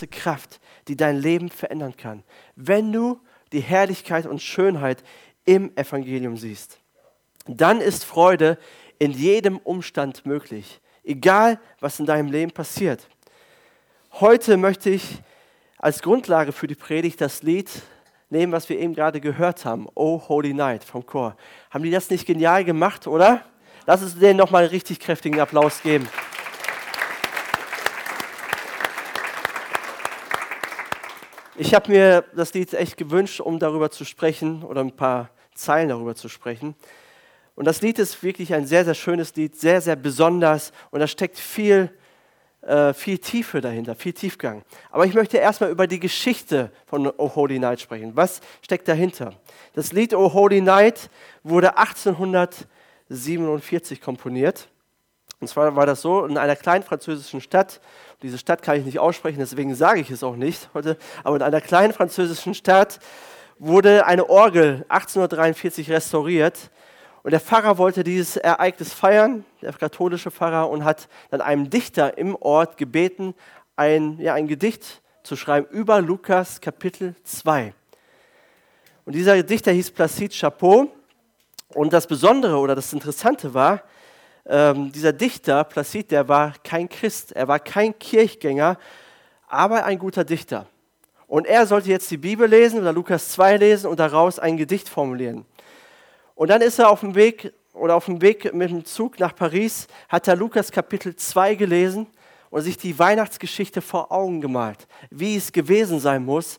ganze Kraft, die dein Leben verändern kann, wenn du die Herrlichkeit und Schönheit im Evangelium siehst. Dann ist Freude in jedem Umstand möglich, egal was in deinem Leben passiert. Heute möchte ich als Grundlage für die Predigt das Lied nehmen, was wir eben gerade gehört haben, Oh Holy Night vom Chor. Haben die das nicht genial gemacht, oder? Lass uns denen nochmal einen richtig kräftigen Applaus geben. Ich habe mir das Lied echt gewünscht, um darüber zu sprechen oder ein paar Zeilen darüber zu sprechen. Und das Lied ist wirklich ein sehr, sehr schönes Lied, sehr, sehr besonders und da steckt viel, äh, viel Tiefe dahinter, viel Tiefgang. Aber ich möchte erstmal über die Geschichte von Oh Holy Night sprechen. Was steckt dahinter? Das Lied Oh Holy Night wurde 1847 komponiert. Und zwar war das so in einer kleinen französischen Stadt. Diese Stadt kann ich nicht aussprechen, deswegen sage ich es auch nicht heute. Aber in einer kleinen französischen Stadt wurde eine Orgel 1843 restauriert und der Pfarrer wollte dieses Ereignis feiern, der katholische Pfarrer, und hat dann einem Dichter im Ort gebeten, ein, ja, ein Gedicht zu schreiben über Lukas Kapitel 2. Und dieser Dichter hieß Placide Chapeau. Und das Besondere oder das Interessante war, ähm, dieser Dichter, Placide, der war kein Christ, er war kein Kirchgänger, aber ein guter Dichter. Und er sollte jetzt die Bibel lesen oder Lukas 2 lesen und daraus ein Gedicht formulieren. Und dann ist er auf dem Weg oder auf dem Weg mit dem Zug nach Paris, hat er Lukas Kapitel 2 gelesen und sich die Weihnachtsgeschichte vor Augen gemalt, wie es gewesen sein muss.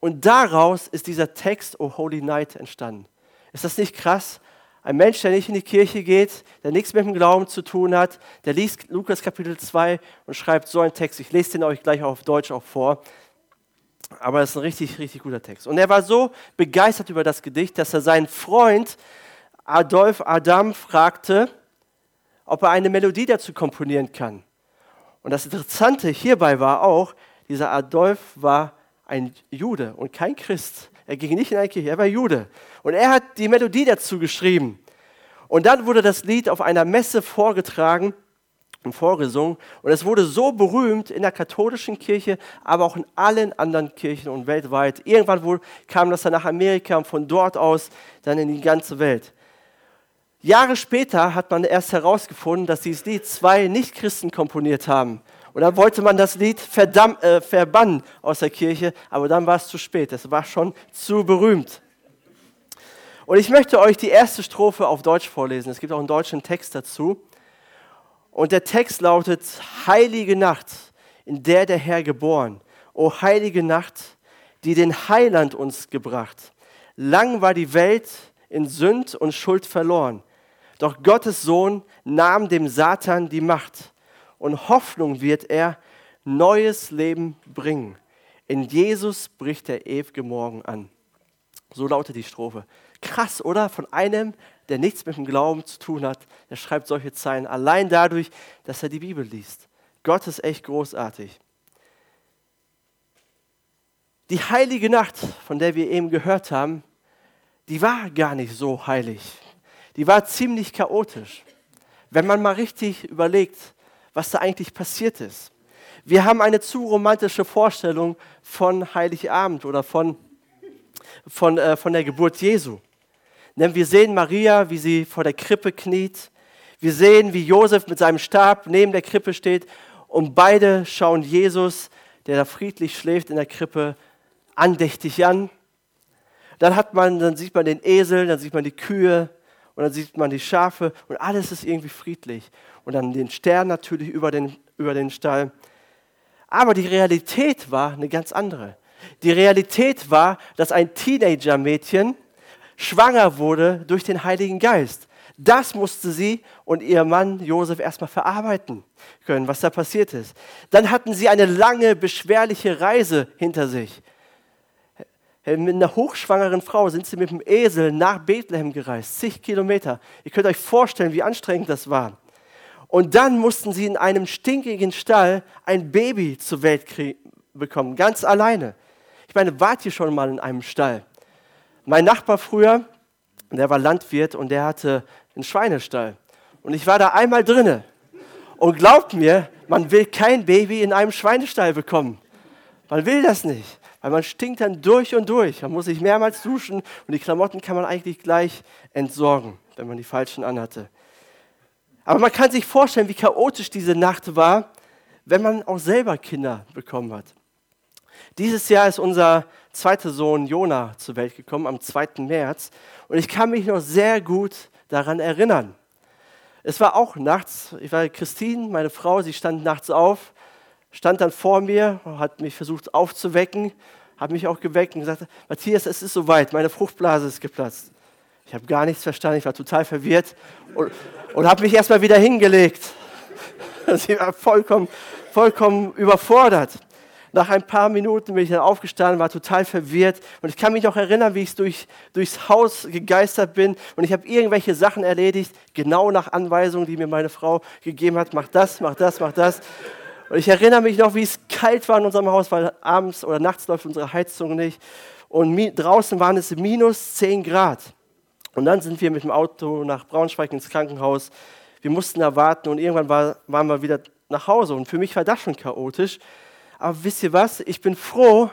Und daraus ist dieser Text O Holy Night entstanden. Ist das nicht krass? Ein Mensch, der nicht in die Kirche geht, der nichts mit dem Glauben zu tun hat, der liest Lukas Kapitel 2 und schreibt so einen Text. Ich lese den euch gleich auf Deutsch auch vor. Aber es ist ein richtig, richtig guter Text. Und er war so begeistert über das Gedicht, dass er seinen Freund Adolf Adam fragte, ob er eine Melodie dazu komponieren kann. Und das Interessante hierbei war auch, dieser Adolf war ein Jude und kein Christ. Er ging nicht in eine Kirche, er war Jude. Und er hat die Melodie dazu geschrieben. Und dann wurde das Lied auf einer Messe vorgetragen und vorgesungen. Und es wurde so berühmt in der katholischen Kirche, aber auch in allen anderen Kirchen und weltweit. Irgendwann wohl kam das dann nach Amerika und von dort aus dann in die ganze Welt. Jahre später hat man erst herausgefunden, dass dieses Lied zwei Nichtchristen komponiert haben. Und dann wollte man das Lied verdamm, äh, verbannen aus der Kirche, aber dann war es zu spät. Es war schon zu berühmt. Und ich möchte euch die erste Strophe auf Deutsch vorlesen. Es gibt auch einen deutschen Text dazu. Und der Text lautet, Heilige Nacht, in der der Herr geboren. O heilige Nacht, die den Heiland uns gebracht. Lang war die Welt in Sünd und Schuld verloren. Doch Gottes Sohn nahm dem Satan die Macht. Und Hoffnung wird er neues Leben bringen. In Jesus bricht der ewige Morgen an. So lautet die Strophe. Krass, oder? Von einem, der nichts mit dem Glauben zu tun hat, der schreibt solche Zeilen allein dadurch, dass er die Bibel liest. Gott ist echt großartig. Die heilige Nacht, von der wir eben gehört haben, die war gar nicht so heilig. Die war ziemlich chaotisch. Wenn man mal richtig überlegt, was da eigentlich passiert ist. Wir haben eine zu romantische Vorstellung von Heiligabend oder von, von, äh, von der Geburt Jesu. Denn wir sehen Maria, wie sie vor der Krippe kniet. Wir sehen, wie Josef mit seinem Stab neben der Krippe steht. Und beide schauen Jesus, der da friedlich schläft in der Krippe, andächtig an. Dann, hat man, dann sieht man den Esel, dann sieht man die Kühe und dann sieht man die Schafe und alles ist irgendwie friedlich. Und dann den Stern natürlich über den, über den Stall. Aber die Realität war eine ganz andere. Die Realität war, dass ein Teenager-Mädchen schwanger wurde durch den Heiligen Geist. Das musste sie und ihr Mann Josef erstmal verarbeiten können, was da passiert ist. Dann hatten sie eine lange, beschwerliche Reise hinter sich. Mit einer hochschwangeren Frau sind sie mit dem Esel nach Bethlehem gereist, zig Kilometer. Ihr könnt euch vorstellen, wie anstrengend das war. Und dann mussten sie in einem stinkigen Stall ein Baby zur Welt bekommen, ganz alleine. Ich meine, wart ihr schon mal in einem Stall? Mein Nachbar früher, der war Landwirt und der hatte einen Schweinestall. Und ich war da einmal drinne. Und glaubt mir, man will kein Baby in einem Schweinestall bekommen. Man will das nicht, weil man stinkt dann durch und durch. Man muss sich mehrmals duschen und die Klamotten kann man eigentlich gleich entsorgen, wenn man die falschen anhatte. Aber man kann sich vorstellen, wie chaotisch diese Nacht war, wenn man auch selber Kinder bekommen hat. Dieses Jahr ist unser zweiter Sohn Jona zur Welt gekommen, am 2. März. Und ich kann mich noch sehr gut daran erinnern. Es war auch nachts, ich war Christine, meine Frau, sie stand nachts auf, stand dann vor mir, hat mich versucht aufzuwecken, hat mich auch geweckt und gesagt, Matthias, es ist soweit, meine Fruchtblase ist geplatzt. Ich habe gar nichts verstanden, ich war total verwirrt und, und habe mich erstmal wieder hingelegt. Sie war vollkommen, vollkommen überfordert. Nach ein paar Minuten bin ich dann aufgestanden, war total verwirrt und ich kann mich noch erinnern, wie ich durch, durchs Haus gegeistert bin und ich habe irgendwelche Sachen erledigt, genau nach Anweisungen, die mir meine Frau gegeben hat. Mach das, mach das, mach das. Und ich erinnere mich noch, wie es kalt war in unserem Haus, weil abends oder nachts läuft unsere Heizung nicht. Und draußen waren es minus 10 Grad. Und dann sind wir mit dem Auto nach Braunschweig ins Krankenhaus. Wir mussten da warten und irgendwann war, waren wir wieder nach Hause. Und für mich war das schon chaotisch. Aber wisst ihr was? Ich bin froh,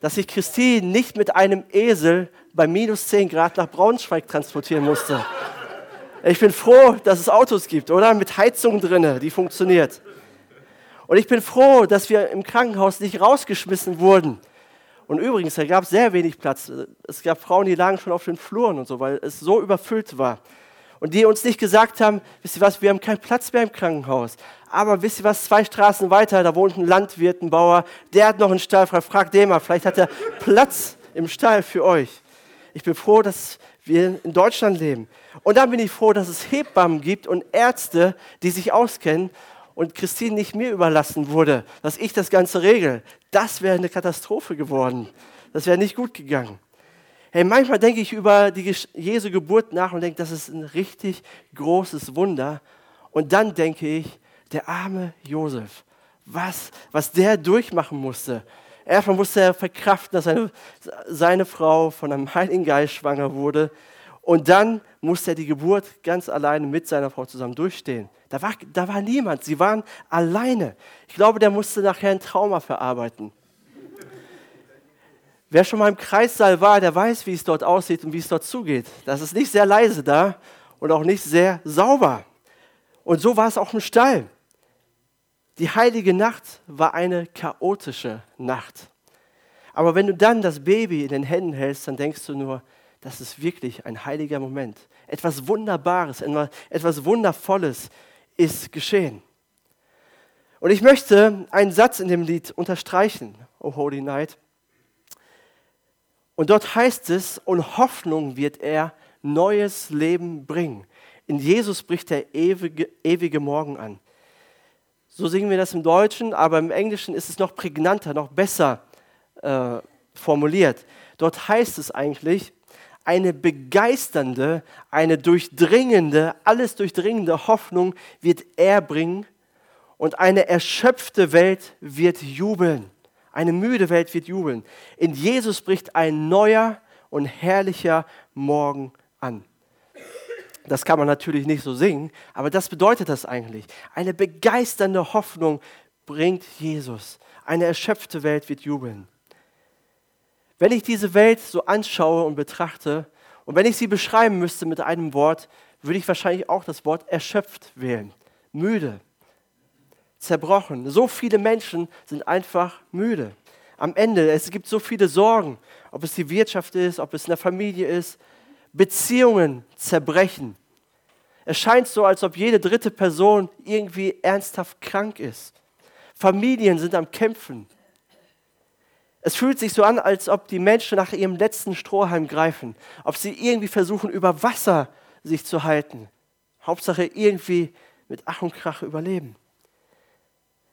dass ich Christine nicht mit einem Esel bei minus 10 Grad nach Braunschweig transportieren musste. Ich bin froh, dass es Autos gibt, oder? Mit Heizung drinne, die funktioniert. Und ich bin froh, dass wir im Krankenhaus nicht rausgeschmissen wurden. Und übrigens, da gab es sehr wenig Platz. Es gab Frauen, die lagen schon auf den Fluren und so, weil es so überfüllt war. Und die uns nicht gesagt haben, wisst ihr was, wir haben keinen Platz mehr im Krankenhaus. Aber wisst ihr was, zwei Straßen weiter, da wohnt ein Landwirt, ein Bauer, der hat noch einen Stall frei. Fragt den mal, vielleicht hat er Platz im Stall für euch. Ich bin froh, dass wir in Deutschland leben. Und dann bin ich froh, dass es Hebammen gibt und Ärzte, die sich auskennen und Christine nicht mir überlassen wurde, dass ich das Ganze regel. Das wäre eine Katastrophe geworden. Das wäre nicht gut gegangen. Hey, manchmal denke ich über die Jesu Geburt nach und denke, das ist ein richtig großes Wunder. Und dann denke ich, der arme Josef, was, was der durchmachen musste. Erstmal musste er verkraften, dass seine, seine Frau von einem Heiligen Geist schwanger wurde. Und dann musste er die Geburt ganz alleine mit seiner Frau zusammen durchstehen. Da war, da war niemand, sie waren alleine. Ich glaube, der musste nachher ein Trauma verarbeiten. Wer schon mal im Kreissaal war, der weiß, wie es dort aussieht und wie es dort zugeht. Das ist nicht sehr leise da und auch nicht sehr sauber. Und so war es auch im Stall. Die heilige Nacht war eine chaotische Nacht. Aber wenn du dann das Baby in den Händen hältst, dann denkst du nur, das ist wirklich ein heiliger Moment. Etwas Wunderbares, etwas Wundervolles ist geschehen. Und ich möchte einen Satz in dem Lied unterstreichen, O Holy Night. Und dort heißt es, und Hoffnung wird er neues Leben bringen. In Jesus bricht der ewige, ewige Morgen an. So singen wir das im Deutschen, aber im Englischen ist es noch prägnanter, noch besser äh, formuliert. Dort heißt es eigentlich, eine begeisternde, eine durchdringende, alles durchdringende Hoffnung wird er bringen und eine erschöpfte Welt wird jubeln. Eine müde Welt wird jubeln. In Jesus bricht ein neuer und herrlicher Morgen an. Das kann man natürlich nicht so singen, aber das bedeutet das eigentlich. Eine begeisternde Hoffnung bringt Jesus. Eine erschöpfte Welt wird jubeln. Wenn ich diese Welt so anschaue und betrachte und wenn ich sie beschreiben müsste mit einem Wort, würde ich wahrscheinlich auch das Wort erschöpft wählen. Müde, zerbrochen. So viele Menschen sind einfach müde. Am Ende, es gibt so viele Sorgen, ob es die Wirtschaft ist, ob es in der Familie ist. Beziehungen zerbrechen. Es scheint so, als ob jede dritte Person irgendwie ernsthaft krank ist. Familien sind am Kämpfen. Es fühlt sich so an, als ob die Menschen nach ihrem letzten Strohhalm greifen, ob sie irgendwie versuchen, über Wasser sich zu halten. Hauptsache irgendwie mit Ach und Krach überleben.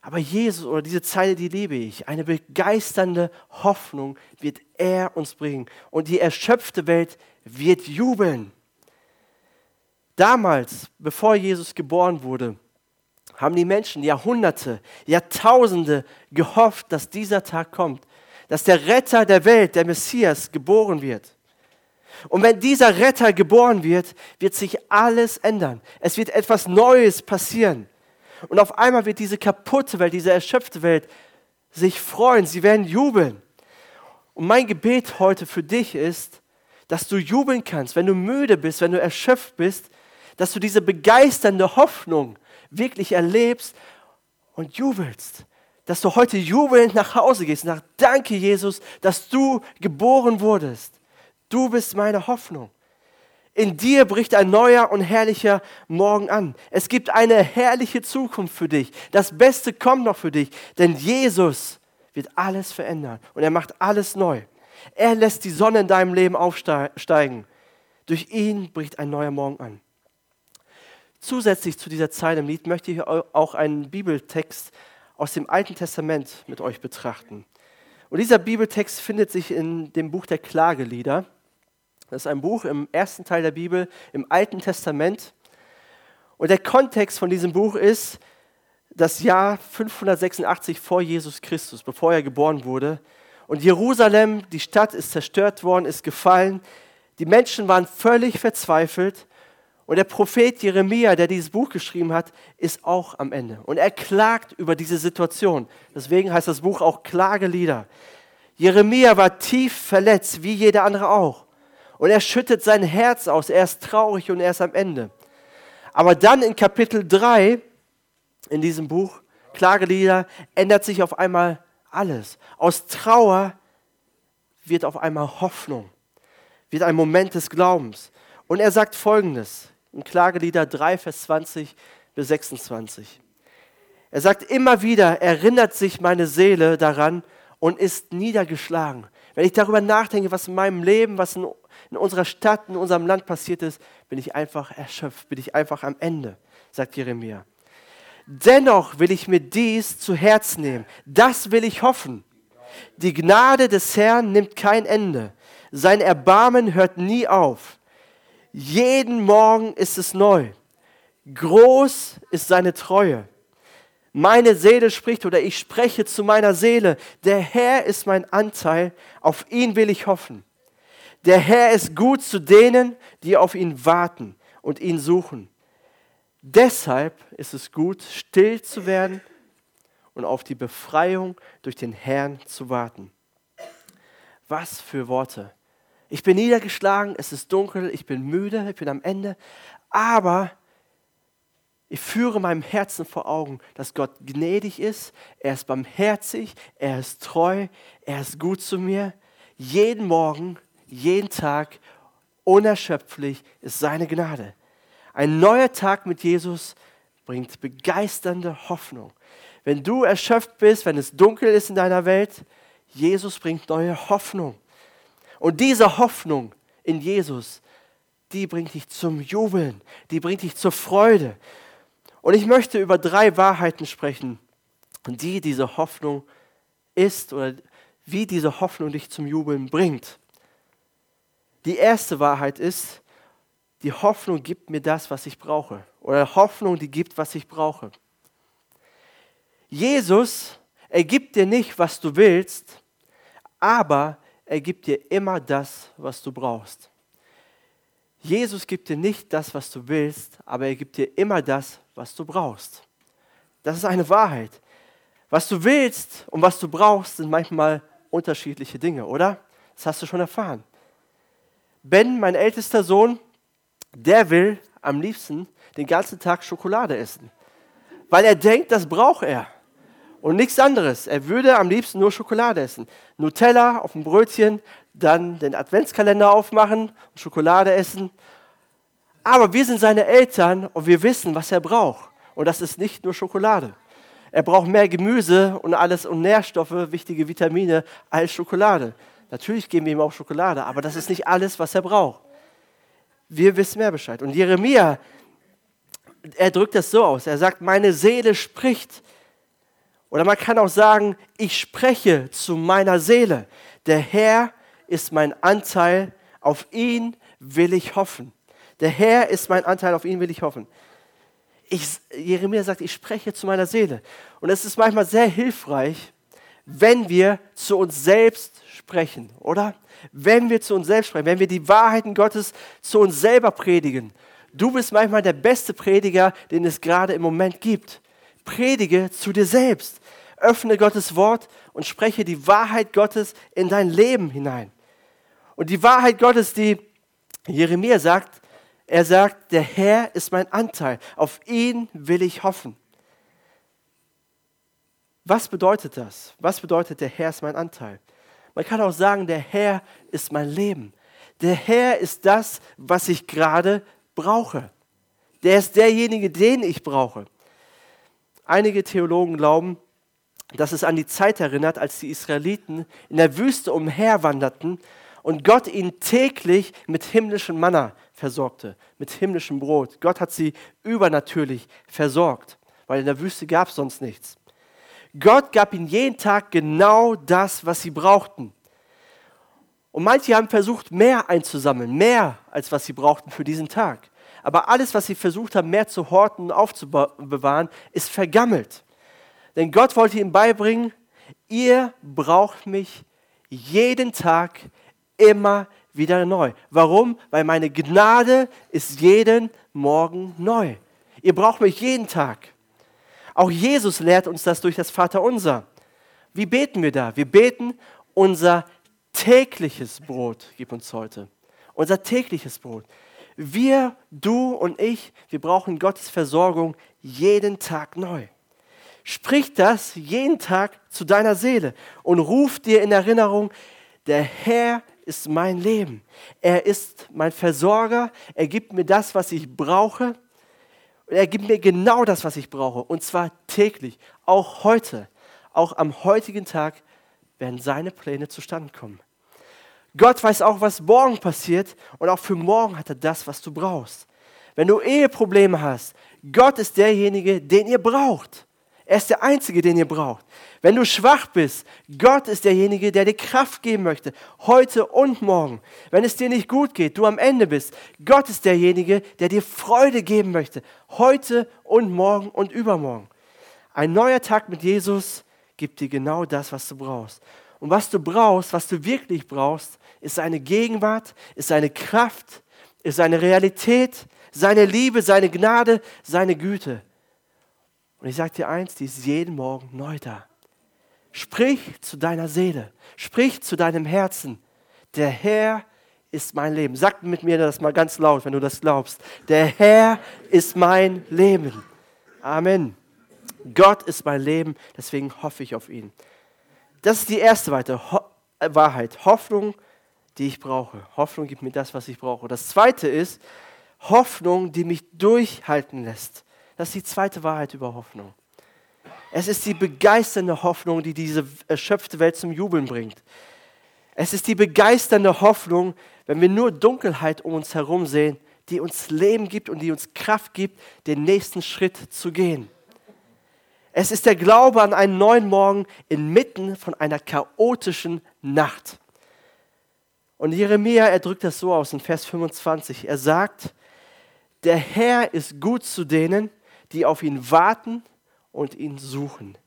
Aber Jesus oder diese Zeile, die liebe ich. Eine begeisternde Hoffnung wird er uns bringen. Und die erschöpfte Welt wird jubeln. Damals, bevor Jesus geboren wurde, haben die Menschen Jahrhunderte, Jahrtausende gehofft, dass dieser Tag kommt, dass der Retter der Welt, der Messias, geboren wird. Und wenn dieser Retter geboren wird, wird sich alles ändern. Es wird etwas Neues passieren. Und auf einmal wird diese kaputte Welt, diese erschöpfte Welt sich freuen, sie werden jubeln. Und mein Gebet heute für dich ist, dass du jubeln kannst, wenn du müde bist, wenn du erschöpft bist, dass du diese begeisternde Hoffnung wirklich erlebst und jubelst. Dass du heute jubelnd nach Hause gehst, nach Danke, Jesus, dass du geboren wurdest. Du bist meine Hoffnung. In dir bricht ein neuer und herrlicher Morgen an. Es gibt eine herrliche Zukunft für dich. Das Beste kommt noch für dich, denn Jesus wird alles verändern und er macht alles neu. Er lässt die Sonne in deinem Leben aufsteigen. Durch ihn bricht ein neuer Morgen an. Zusätzlich zu dieser Zeit im Lied möchte ich auch einen Bibeltext aus dem Alten Testament mit euch betrachten. Und dieser Bibeltext findet sich in dem Buch der Klagelieder. Das ist ein Buch im ersten Teil der Bibel, im Alten Testament. Und der Kontext von diesem Buch ist das Jahr 586 vor Jesus Christus, bevor er geboren wurde. Und Jerusalem, die Stadt, ist zerstört worden, ist gefallen. Die Menschen waren völlig verzweifelt. Und der Prophet Jeremia, der dieses Buch geschrieben hat, ist auch am Ende. Und er klagt über diese Situation. Deswegen heißt das Buch auch Klagelieder. Jeremia war tief verletzt, wie jeder andere auch. Und er schüttet sein Herz aus. Er ist traurig und er ist am Ende. Aber dann in Kapitel 3 in diesem Buch, Klagelieder, ändert sich auf einmal alles. Aus Trauer wird auf einmal Hoffnung, wird ein Moment des Glaubens. Und er sagt folgendes in Klagelieder 3, Vers 20 bis 26. Er sagt immer wieder, erinnert sich meine Seele daran und ist niedergeschlagen. Wenn ich darüber nachdenke, was in meinem Leben, was in in unserer Stadt, in unserem Land passiert ist, bin ich einfach erschöpft, bin ich einfach am Ende, sagt Jeremia. Dennoch will ich mir dies zu Herz nehmen. Das will ich hoffen. Die Gnade des Herrn nimmt kein Ende. Sein Erbarmen hört nie auf. Jeden Morgen ist es neu. Groß ist seine Treue. Meine Seele spricht oder ich spreche zu meiner Seele. Der Herr ist mein Anteil, auf ihn will ich hoffen. Der Herr ist gut zu denen, die auf ihn warten und ihn suchen. Deshalb ist es gut, still zu werden und auf die Befreiung durch den Herrn zu warten. Was für Worte. Ich bin niedergeschlagen, es ist dunkel, ich bin müde, ich bin am Ende, aber ich führe meinem Herzen vor Augen, dass Gott gnädig ist, er ist barmherzig, er ist treu, er ist gut zu mir. Jeden Morgen jeden Tag unerschöpflich ist seine Gnade. Ein neuer Tag mit Jesus bringt begeisternde Hoffnung. Wenn du erschöpft bist, wenn es dunkel ist in deiner Welt, Jesus bringt neue Hoffnung. Und diese Hoffnung in Jesus, die bringt dich zum Jubeln, die bringt dich zur Freude. Und ich möchte über drei Wahrheiten sprechen, die diese Hoffnung ist oder wie diese Hoffnung dich zum Jubeln bringt. Die erste Wahrheit ist, die Hoffnung gibt mir das, was ich brauche. Oder Hoffnung, die gibt, was ich brauche. Jesus, er gibt dir nicht, was du willst, aber er gibt dir immer das, was du brauchst. Jesus gibt dir nicht das, was du willst, aber er gibt dir immer das, was du brauchst. Das ist eine Wahrheit. Was du willst und was du brauchst, sind manchmal unterschiedliche Dinge, oder? Das hast du schon erfahren. Ben, mein ältester Sohn, der will am liebsten den ganzen Tag Schokolade essen, weil er denkt, das braucht er und nichts anderes. Er würde am liebsten nur Schokolade essen. Nutella auf dem Brötchen, dann den Adventskalender aufmachen, Schokolade essen. Aber wir sind seine Eltern und wir wissen, was er braucht. Und das ist nicht nur Schokolade. Er braucht mehr Gemüse und alles und Nährstoffe, wichtige Vitamine als Schokolade. Natürlich geben wir ihm auch Schokolade, aber das ist nicht alles, was er braucht. Wir wissen mehr Bescheid. Und Jeremia, er drückt das so aus. Er sagt, meine Seele spricht. Oder man kann auch sagen, ich spreche zu meiner Seele. Der Herr ist mein Anteil, auf ihn will ich hoffen. Der Herr ist mein Anteil, auf ihn will ich hoffen. Ich, Jeremia sagt, ich spreche zu meiner Seele. Und es ist manchmal sehr hilfreich, wenn wir zu uns selbst sprechen, oder? Wenn wir zu uns selbst sprechen, wenn wir die Wahrheiten Gottes zu uns selber predigen. Du bist manchmal der beste Prediger, den es gerade im Moment gibt. Predige zu dir selbst. öffne Gottes Wort und spreche die Wahrheit Gottes in dein Leben hinein. Und die Wahrheit Gottes, die Jeremia sagt, er sagt, der Herr ist mein Anteil, auf ihn will ich hoffen. Was bedeutet das? Was bedeutet, der Herr ist mein Anteil? Man kann auch sagen, der Herr ist mein Leben. Der Herr ist das, was ich gerade brauche. Der ist derjenige, den ich brauche. Einige Theologen glauben, dass es an die Zeit erinnert, als die Israeliten in der Wüste umherwanderten und Gott ihnen täglich mit himmlischem Manna versorgte, mit himmlischem Brot. Gott hat sie übernatürlich versorgt, weil in der Wüste gab es sonst nichts. Gott gab ihnen jeden Tag genau das, was sie brauchten. Und manche haben versucht, mehr einzusammeln, mehr als was sie brauchten für diesen Tag. Aber alles, was sie versucht haben, mehr zu horten und aufzubewahren, ist vergammelt. Denn Gott wollte ihnen beibringen, ihr braucht mich jeden Tag immer wieder neu. Warum? Weil meine Gnade ist jeden Morgen neu. Ihr braucht mich jeden Tag. Auch Jesus lehrt uns das durch das Vaterunser. Wie beten wir da? Wir beten, unser tägliches Brot gib uns heute. Unser tägliches Brot. Wir, du und ich, wir brauchen Gottes Versorgung jeden Tag neu. Sprich das jeden Tag zu deiner Seele und ruf dir in Erinnerung, der Herr ist mein Leben. Er ist mein Versorger. Er gibt mir das, was ich brauche. Und er gibt mir genau das, was ich brauche. Und zwar täglich, auch heute. Auch am heutigen Tag werden seine Pläne zustande kommen. Gott weiß auch, was morgen passiert. Und auch für morgen hat er das, was du brauchst. Wenn du Eheprobleme hast, Gott ist derjenige, den ihr braucht. Er ist der Einzige, den ihr braucht. Wenn du schwach bist, Gott ist derjenige, der dir Kraft geben möchte, heute und morgen. Wenn es dir nicht gut geht, du am Ende bist, Gott ist derjenige, der dir Freude geben möchte, heute und morgen und übermorgen. Ein neuer Tag mit Jesus gibt dir genau das, was du brauchst. Und was du brauchst, was du wirklich brauchst, ist seine Gegenwart, ist seine Kraft, ist seine Realität, seine Liebe, seine Gnade, seine Güte. Und ich sage dir eins, die ist jeden Morgen neu da. Sprich zu deiner Seele, sprich zu deinem Herzen. Der Herr ist mein Leben. Sag mit mir das mal ganz laut, wenn du das glaubst. Der Herr ist mein Leben. Amen. Gott ist mein Leben, deswegen hoffe ich auf ihn. Das ist die erste äh, Wahrheit. Hoffnung, die ich brauche. Hoffnung gibt mir das, was ich brauche. Das zweite ist Hoffnung, die mich durchhalten lässt. Das ist die zweite Wahrheit über Hoffnung. Es ist die begeisternde Hoffnung, die diese erschöpfte Welt zum Jubeln bringt. Es ist die begeisternde Hoffnung, wenn wir nur Dunkelheit um uns herum sehen, die uns Leben gibt und die uns Kraft gibt, den nächsten Schritt zu gehen. Es ist der Glaube an einen neuen Morgen inmitten von einer chaotischen Nacht. Und Jeremia, er drückt das so aus in Vers 25. Er sagt, der Herr ist gut zu denen, die auf ihn warten und ihn suchen.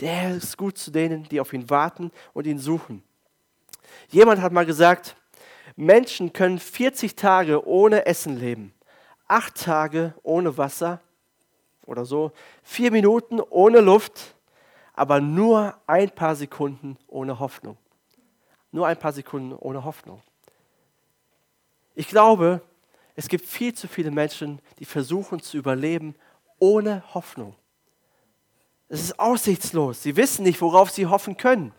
Der Herr ist gut zu denen, die auf ihn warten und ihn suchen. Jemand hat mal gesagt, Menschen können 40 Tage ohne Essen leben, acht Tage ohne Wasser oder so, vier Minuten ohne Luft, aber nur ein paar Sekunden ohne Hoffnung. Nur ein paar Sekunden ohne Hoffnung. Ich glaube, es gibt viel zu viele Menschen, die versuchen zu überleben ohne Hoffnung. Es ist aussichtslos. Sie wissen nicht, worauf sie hoffen können.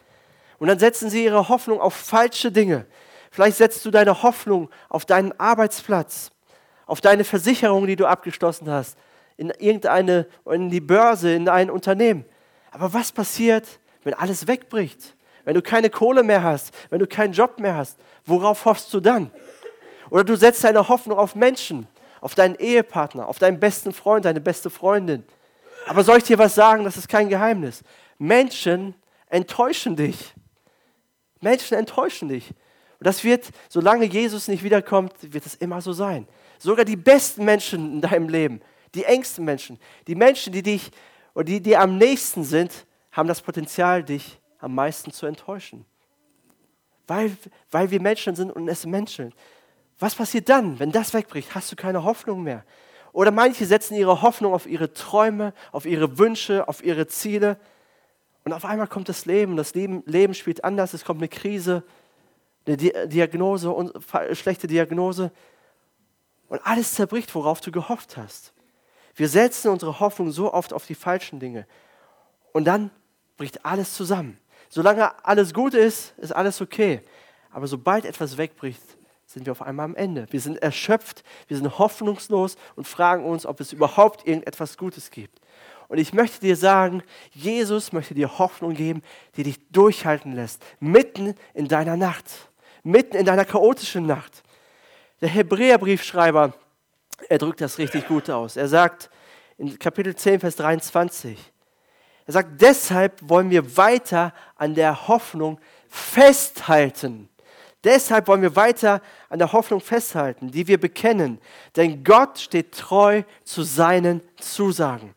Und dann setzen sie ihre Hoffnung auf falsche Dinge. Vielleicht setzt du deine Hoffnung auf deinen Arbeitsplatz, auf deine Versicherung, die du abgeschlossen hast, in irgendeine, in die Börse, in ein Unternehmen. Aber was passiert, wenn alles wegbricht? Wenn du keine Kohle mehr hast, wenn du keinen Job mehr hast, worauf hoffst du dann? Oder du setzt deine Hoffnung auf Menschen, auf deinen Ehepartner, auf deinen besten Freund, deine beste Freundin. Aber soll ich dir was sagen? Das ist kein Geheimnis. Menschen enttäuschen dich. Menschen enttäuschen dich. Und das wird, solange Jesus nicht wiederkommt, wird es immer so sein. Sogar die besten Menschen in deinem Leben, die engsten Menschen, die Menschen, die dich oder die dir am nächsten sind, haben das Potenzial, dich am meisten zu enttäuschen. Weil, weil wir Menschen sind und es Menschen. Was passiert dann, wenn das wegbricht? Hast du keine Hoffnung mehr? Oder manche setzen ihre Hoffnung auf ihre Träume, auf ihre Wünsche, auf ihre Ziele. Und auf einmal kommt das Leben, das Leben, Leben spielt anders, es kommt eine Krise, eine Diagnose, schlechte Diagnose. Und alles zerbricht, worauf du gehofft hast. Wir setzen unsere Hoffnung so oft auf die falschen Dinge. Und dann bricht alles zusammen. Solange alles gut ist, ist alles okay. Aber sobald etwas wegbricht, sind wir auf einmal am Ende. Wir sind erschöpft, wir sind hoffnungslos und fragen uns, ob es überhaupt irgendetwas Gutes gibt. Und ich möchte dir sagen, Jesus möchte dir Hoffnung geben, die dich durchhalten lässt, mitten in deiner Nacht, mitten in deiner chaotischen Nacht. Der Hebräerbriefschreiber, er drückt das richtig gut aus. Er sagt in Kapitel 10, Vers 23, er sagt, deshalb wollen wir weiter an der Hoffnung festhalten. Deshalb wollen wir weiter an der Hoffnung festhalten, die wir bekennen. Denn Gott steht treu zu seinen Zusagen.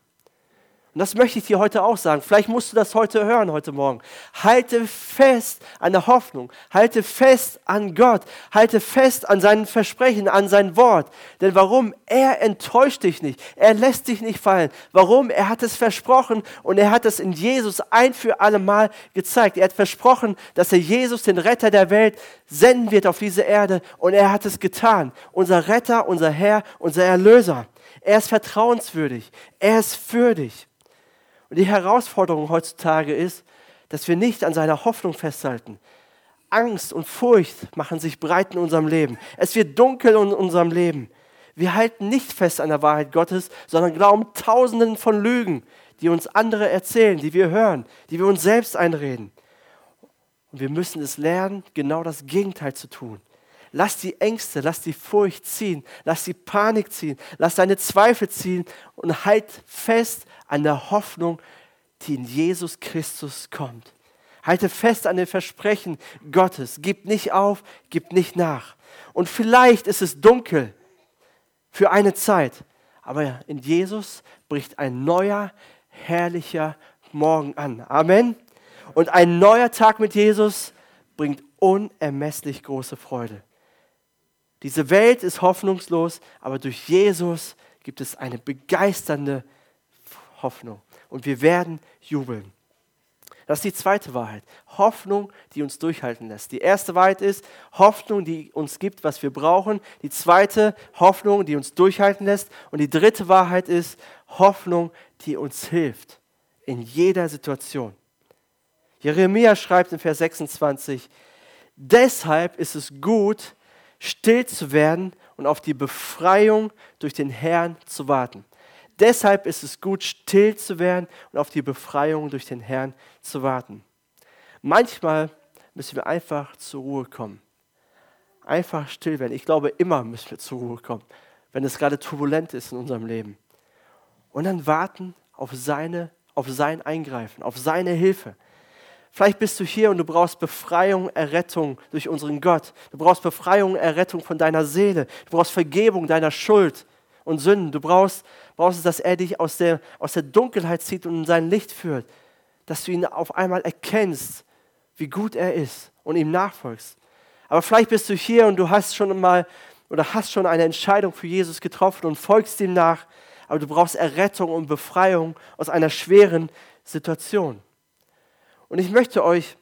Und das möchte ich dir heute auch sagen. Vielleicht musst du das heute hören, heute Morgen. Halte fest an der Hoffnung. Halte fest an Gott. Halte fest an seinen Versprechen, an sein Wort. Denn warum? Er enttäuscht dich nicht. Er lässt dich nicht fallen. Warum? Er hat es versprochen und er hat es in Jesus ein für alle Mal gezeigt. Er hat versprochen, dass er Jesus, den Retter der Welt, senden wird auf diese Erde. Und er hat es getan. Unser Retter, unser Herr, unser Erlöser. Er ist vertrauenswürdig. Er ist für dich. Und die Herausforderung heutzutage ist, dass wir nicht an seiner Hoffnung festhalten. Angst und Furcht machen sich breit in unserem Leben. Es wird dunkel in unserem Leben. Wir halten nicht fest an der Wahrheit Gottes, sondern glauben tausenden von Lügen, die uns andere erzählen, die wir hören, die wir uns selbst einreden. Und wir müssen es lernen, genau das Gegenteil zu tun. Lass die Ängste, lass die Furcht ziehen, lass die Panik ziehen, lass deine Zweifel ziehen und halt fest an der Hoffnung, die in Jesus Christus kommt. Halte fest an den Versprechen Gottes. Gib nicht auf, gib nicht nach. Und vielleicht ist es dunkel für eine Zeit, aber in Jesus bricht ein neuer, herrlicher Morgen an. Amen. Und ein neuer Tag mit Jesus bringt unermesslich große Freude. Diese Welt ist hoffnungslos, aber durch Jesus gibt es eine begeisternde Hoffnung. Und wir werden jubeln. Das ist die zweite Wahrheit. Hoffnung, die uns durchhalten lässt. Die erste Wahrheit ist Hoffnung, die uns gibt, was wir brauchen. Die zweite Hoffnung, die uns durchhalten lässt. Und die dritte Wahrheit ist Hoffnung, die uns hilft in jeder Situation. Jeremia schreibt in Vers 26, deshalb ist es gut, still zu werden und auf die Befreiung durch den Herrn zu warten. Deshalb ist es gut, still zu werden und auf die Befreiung durch den Herrn zu warten. Manchmal müssen wir einfach zur Ruhe kommen. Einfach still werden. Ich glaube, immer müssen wir zur Ruhe kommen, wenn es gerade turbulent ist in unserem Leben. Und dann warten auf, seine, auf sein Eingreifen, auf seine Hilfe. Vielleicht bist du hier und du brauchst Befreiung, Errettung durch unseren Gott. Du brauchst Befreiung, Errettung von deiner Seele. Du brauchst Vergebung deiner Schuld und Sünden. Du brauchst, brauchst es, dass er dich aus der, aus der Dunkelheit zieht und in sein Licht führt. Dass du ihn auf einmal erkennst, wie gut er ist und ihm nachfolgst. Aber vielleicht bist du hier und du hast schon mal oder hast schon eine Entscheidung für Jesus getroffen und folgst ihm nach, aber du brauchst Errettung und Befreiung aus einer schweren Situation. Und ich möchte euch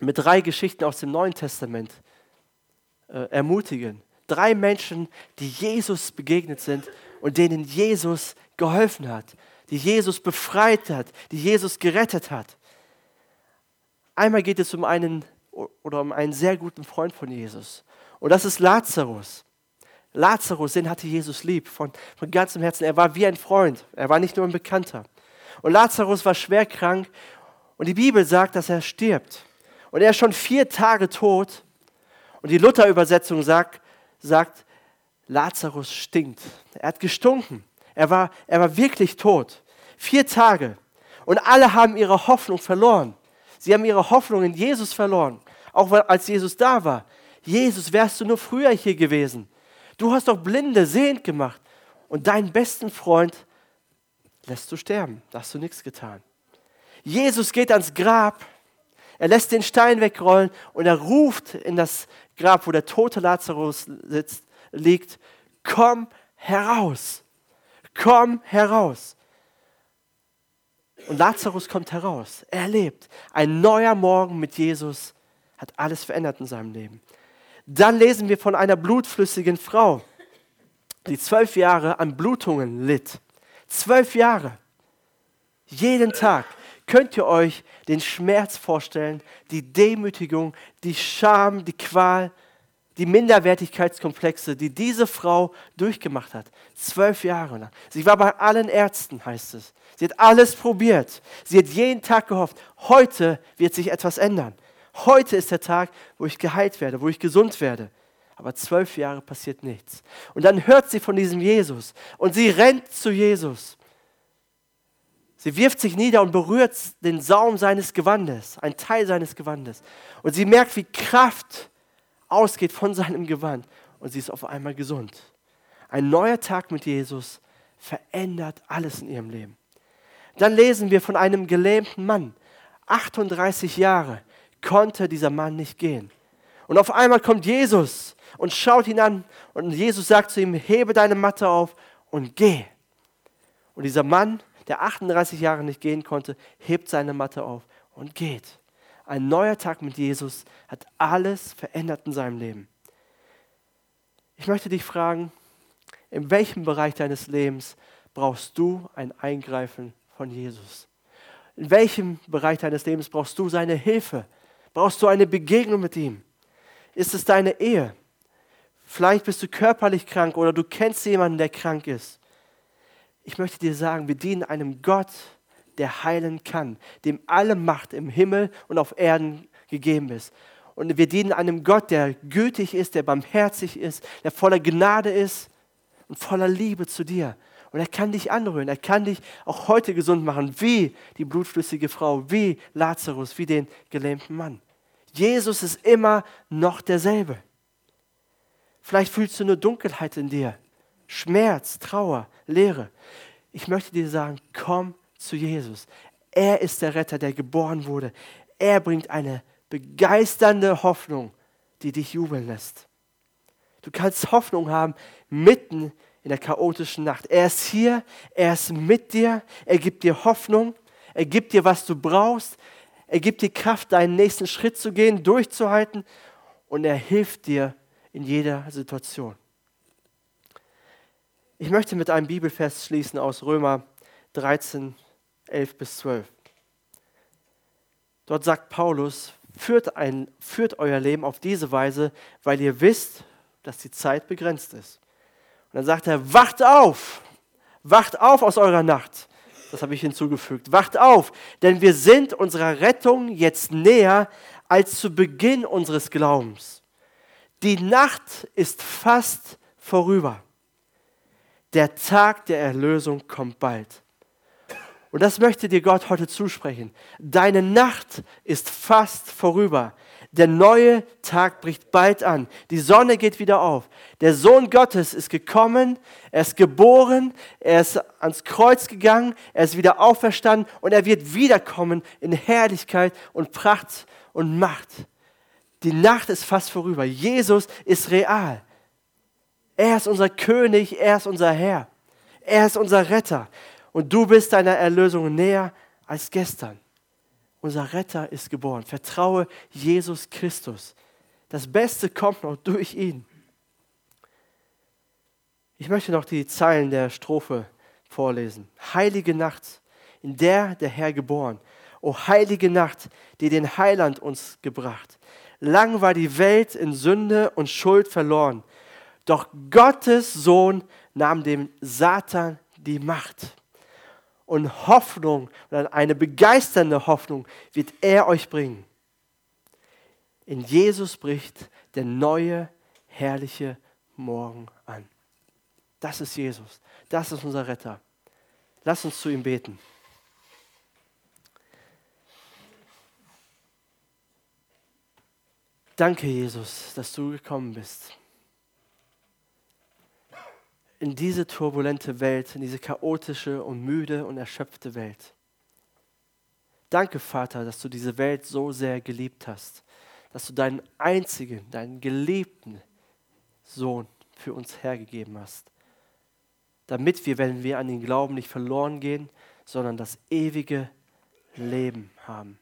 mit drei Geschichten aus dem Neuen Testament äh, ermutigen, drei Menschen, die Jesus begegnet sind und denen Jesus geholfen hat, die Jesus befreit hat, die Jesus gerettet hat. Einmal geht es um einen oder um einen sehr guten Freund von Jesus. Und das ist Lazarus. Lazarus, den hatte Jesus lieb, von, von ganzem Herzen. Er war wie ein Freund, er war nicht nur ein Bekannter. Und Lazarus war schwer krank und die Bibel sagt, dass er stirbt. Und er ist schon vier Tage tot. Und die Luther-Übersetzung sagt, sagt, Lazarus stinkt. Er hat gestunken. Er war, er war wirklich tot. Vier Tage. Und alle haben ihre Hoffnung verloren. Sie haben ihre Hoffnung in Jesus verloren. Auch als Jesus da war. Jesus, wärst du nur früher hier gewesen. Du hast doch Blinde sehend gemacht. Und deinen besten Freund lässt du sterben. Da hast du nichts getan. Jesus geht ans Grab. Er lässt den Stein wegrollen und er ruft in das Grab, wo der tote Lazarus sitzt, liegt, komm heraus, komm heraus. Und Lazarus kommt heraus. Er lebt. Ein neuer Morgen mit Jesus hat alles verändert in seinem Leben. Dann lesen wir von einer blutflüssigen Frau, die zwölf Jahre an Blutungen litt. Zwölf Jahre. Jeden Tag könnt ihr euch den Schmerz vorstellen, die Demütigung, die Scham, die Qual, die Minderwertigkeitskomplexe, die diese Frau durchgemacht hat. Zwölf Jahre lang. Sie war bei allen Ärzten, heißt es. Sie hat alles probiert. Sie hat jeden Tag gehofft, heute wird sich etwas ändern. Heute ist der Tag, wo ich geheilt werde, wo ich gesund werde. Aber zwölf Jahre passiert nichts. Und dann hört sie von diesem Jesus und sie rennt zu Jesus. Sie wirft sich nieder und berührt den Saum seines Gewandes, einen Teil seines Gewandes. Und sie merkt, wie Kraft ausgeht von seinem Gewand. Und sie ist auf einmal gesund. Ein neuer Tag mit Jesus verändert alles in ihrem Leben. Dann lesen wir von einem gelähmten Mann. 38 Jahre konnte dieser Mann nicht gehen. Und auf einmal kommt Jesus und schaut ihn an. Und Jesus sagt zu ihm, hebe deine Matte auf und geh. Und dieser Mann, der 38 Jahre nicht gehen konnte, hebt seine Matte auf und geht. Ein neuer Tag mit Jesus hat alles verändert in seinem Leben. Ich möchte dich fragen, in welchem Bereich deines Lebens brauchst du ein Eingreifen von Jesus? In welchem Bereich deines Lebens brauchst du seine Hilfe? Brauchst du eine Begegnung mit ihm? Ist es deine Ehe? Vielleicht bist du körperlich krank oder du kennst jemanden, der krank ist. Ich möchte dir sagen, wir dienen einem Gott, der heilen kann, dem alle Macht im Himmel und auf Erden gegeben ist. Und wir dienen einem Gott, der gütig ist, der barmherzig ist, der voller Gnade ist und voller Liebe zu dir. Und er kann dich anrühren, er kann dich auch heute gesund machen, wie die blutflüssige Frau, wie Lazarus, wie den gelähmten Mann. Jesus ist immer noch derselbe. Vielleicht fühlst du nur Dunkelheit in dir, Schmerz, Trauer, Leere. Ich möchte dir sagen, komm zu Jesus. Er ist der Retter, der geboren wurde. Er bringt eine begeisternde Hoffnung, die dich jubeln lässt. Du kannst Hoffnung haben mitten in der chaotischen Nacht. Er ist hier, er ist mit dir, er gibt dir Hoffnung, er gibt dir, was du brauchst, er gibt dir Kraft, deinen nächsten Schritt zu gehen, durchzuhalten und er hilft dir in jeder Situation. Ich möchte mit einem Bibelfest schließen aus Römer 13, 11 bis 12. Dort sagt Paulus, führt, ein, führt euer Leben auf diese Weise, weil ihr wisst, dass die Zeit begrenzt ist. Und dann sagt er, wacht auf, wacht auf aus eurer Nacht. Das habe ich hinzugefügt. Wacht auf, denn wir sind unserer Rettung jetzt näher als zu Beginn unseres Glaubens. Die Nacht ist fast vorüber. Der Tag der Erlösung kommt bald. Und das möchte dir Gott heute zusprechen. Deine Nacht ist fast vorüber. Der neue Tag bricht bald an. Die Sonne geht wieder auf. Der Sohn Gottes ist gekommen, er ist geboren, er ist ans Kreuz gegangen, er ist wieder auferstanden und er wird wiederkommen in Herrlichkeit und Pracht und Macht. Die Nacht ist fast vorüber. Jesus ist real. Er ist unser König, er ist unser Herr. Er ist unser Retter und du bist deiner Erlösung näher als gestern. Unser Retter ist geboren. Vertraue Jesus Christus. Das Beste kommt noch durch ihn. Ich möchte noch die Zeilen der Strophe vorlesen. Heilige Nacht, in der der Herr geboren. O heilige Nacht, die den Heiland uns gebracht. Lang war die Welt in Sünde und Schuld verloren. Doch Gottes Sohn nahm dem Satan die Macht und Hoffnung eine begeisternde Hoffnung wird er euch bringen. In Jesus bricht der neue, herrliche Morgen an. Das ist Jesus. Das ist unser Retter. Lass uns zu ihm beten. Danke, Jesus, dass du gekommen bist in diese turbulente Welt, in diese chaotische und müde und erschöpfte Welt. Danke, Vater, dass du diese Welt so sehr geliebt hast, dass du deinen einzigen, deinen geliebten Sohn für uns hergegeben hast, damit wir, wenn wir an ihn glauben, nicht verloren gehen, sondern das ewige Leben haben.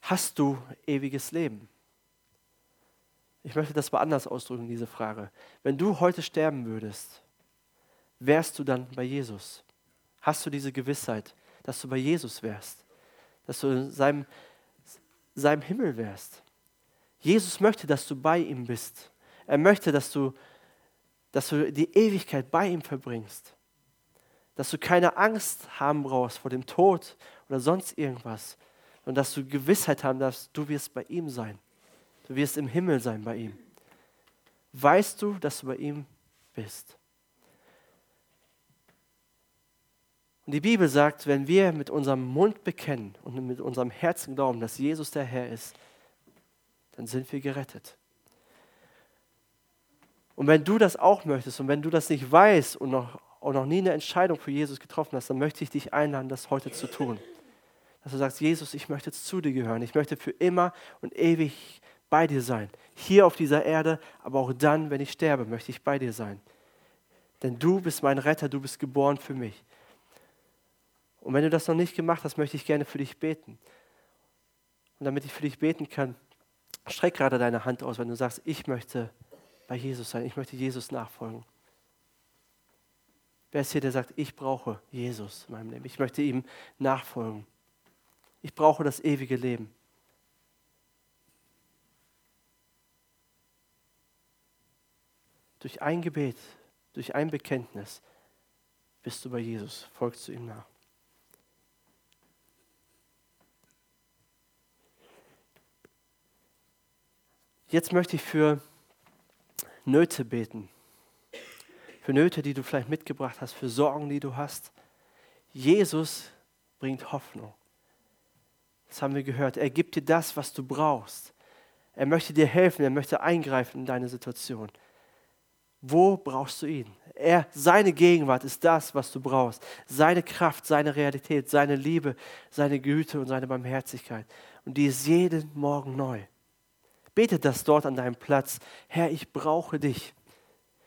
Hast du ewiges Leben? Ich möchte das mal anders ausdrücken, diese Frage. Wenn du heute sterben würdest, wärst du dann bei Jesus? Hast du diese Gewissheit, dass du bei Jesus wärst? Dass du in seinem, seinem Himmel wärst? Jesus möchte, dass du bei ihm bist. Er möchte, dass du, dass du die Ewigkeit bei ihm verbringst. Dass du keine Angst haben brauchst vor dem Tod oder sonst irgendwas. Und dass du Gewissheit haben darfst, du wirst bei ihm sein. Du wirst im Himmel sein bei ihm. Weißt du, dass du bei ihm bist? Und die Bibel sagt, wenn wir mit unserem Mund bekennen und mit unserem Herzen glauben, dass Jesus der Herr ist, dann sind wir gerettet. Und wenn du das auch möchtest und wenn du das nicht weißt und noch, und noch nie eine Entscheidung für Jesus getroffen hast, dann möchte ich dich einladen, das heute zu tun. Dass du sagst, Jesus, ich möchte jetzt zu dir gehören. Ich möchte für immer und ewig bei dir sein. Hier auf dieser Erde, aber auch dann, wenn ich sterbe, möchte ich bei dir sein. Denn du bist mein Retter, du bist geboren für mich. Und wenn du das noch nicht gemacht hast, möchte ich gerne für dich beten. Und damit ich für dich beten kann, streck gerade deine Hand aus, wenn du sagst, ich möchte bei Jesus sein, ich möchte Jesus nachfolgen. Wer ist hier, der sagt, ich brauche Jesus in meinem Leben, ich möchte ihm nachfolgen. Ich brauche das ewige Leben. Durch ein Gebet, durch ein Bekenntnis bist du bei Jesus, folgst du ihm nach. Jetzt möchte ich für Nöte beten. Für Nöte, die du vielleicht mitgebracht hast, für Sorgen, die du hast. Jesus bringt Hoffnung. Das haben wir gehört. Er gibt dir das, was du brauchst. Er möchte dir helfen, er möchte eingreifen in deine Situation. Wo brauchst du ihn? Er, seine Gegenwart ist das, was du brauchst. Seine Kraft, seine Realität, seine Liebe, seine Güte und seine Barmherzigkeit. Und die ist jeden Morgen neu. Bete das dort an deinem Platz. Herr, ich brauche dich.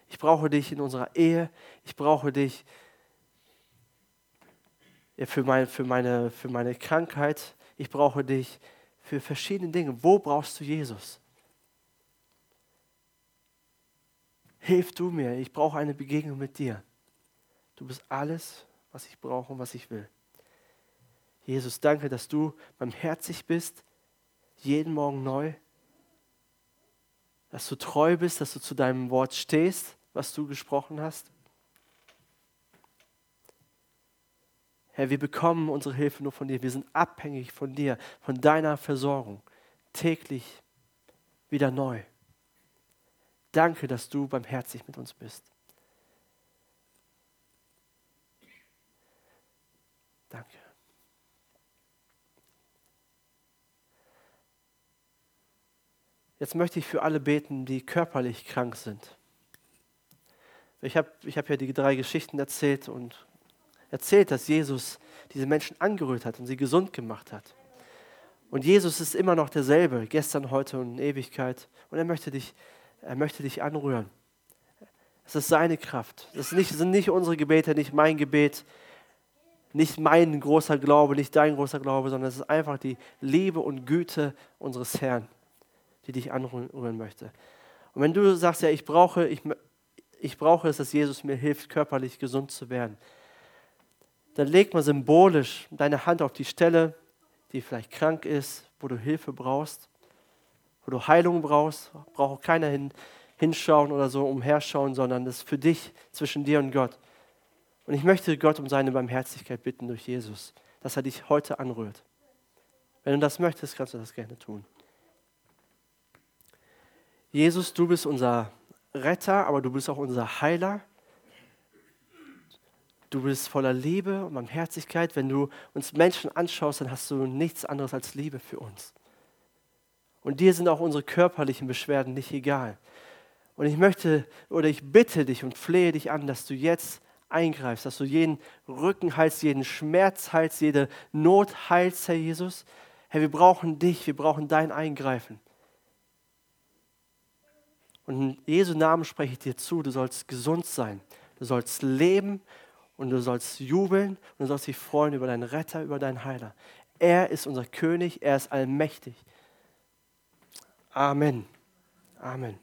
Ich brauche dich in unserer Ehe. Ich brauche dich für, mein, für, meine, für meine Krankheit. Ich brauche dich für verschiedene Dinge. Wo brauchst du Jesus? Hilf du mir. Ich brauche eine Begegnung mit dir. Du bist alles, was ich brauche und was ich will. Jesus, danke, dass du barmherzig bist, jeden Morgen neu dass du treu bist, dass du zu deinem Wort stehst, was du gesprochen hast. Herr, wir bekommen unsere Hilfe nur von dir. Wir sind abhängig von dir, von deiner Versorgung, täglich wieder neu. Danke, dass du barmherzig mit uns bist. Danke. Jetzt möchte ich für alle beten, die körperlich krank sind. Ich habe ich hab ja die drei Geschichten erzählt und erzählt, dass Jesus diese Menschen angerührt hat und sie gesund gemacht hat. Und Jesus ist immer noch derselbe, gestern, heute und in Ewigkeit. Und er möchte dich, er möchte dich anrühren. Es ist seine Kraft. Das sind nicht unsere Gebete, nicht mein Gebet, nicht mein großer Glaube, nicht dein großer Glaube, sondern es ist einfach die Liebe und Güte unseres Herrn die dich anrühren möchte. Und wenn du sagst, ja, ich brauche, ich, ich brauche es, dass Jesus mir hilft, körperlich gesund zu werden, dann leg mal symbolisch deine Hand auf die Stelle, die vielleicht krank ist, wo du Hilfe brauchst, wo du Heilung brauchst. Braucht auch keiner hin, hinschauen oder so umherschauen, sondern das ist für dich, zwischen dir und Gott. Und ich möchte Gott um seine Barmherzigkeit bitten durch Jesus, dass er dich heute anrührt. Wenn du das möchtest, kannst du das gerne tun. Jesus, du bist unser Retter, aber du bist auch unser Heiler. Du bist voller Liebe und Barmherzigkeit. Wenn du uns Menschen anschaust, dann hast du nichts anderes als Liebe für uns. Und dir sind auch unsere körperlichen Beschwerden nicht egal. Und ich möchte oder ich bitte dich und flehe dich an, dass du jetzt eingreifst, dass du jeden Rücken heilst, jeden Schmerz heilst, jede Not heilst, Herr Jesus. Herr, wir brauchen dich, wir brauchen dein Eingreifen. Und in Jesu Namen spreche ich dir zu, du sollst gesund sein. Du sollst leben und du sollst jubeln und du sollst dich freuen über deinen Retter, über deinen Heiler. Er ist unser König, er ist allmächtig. Amen. Amen.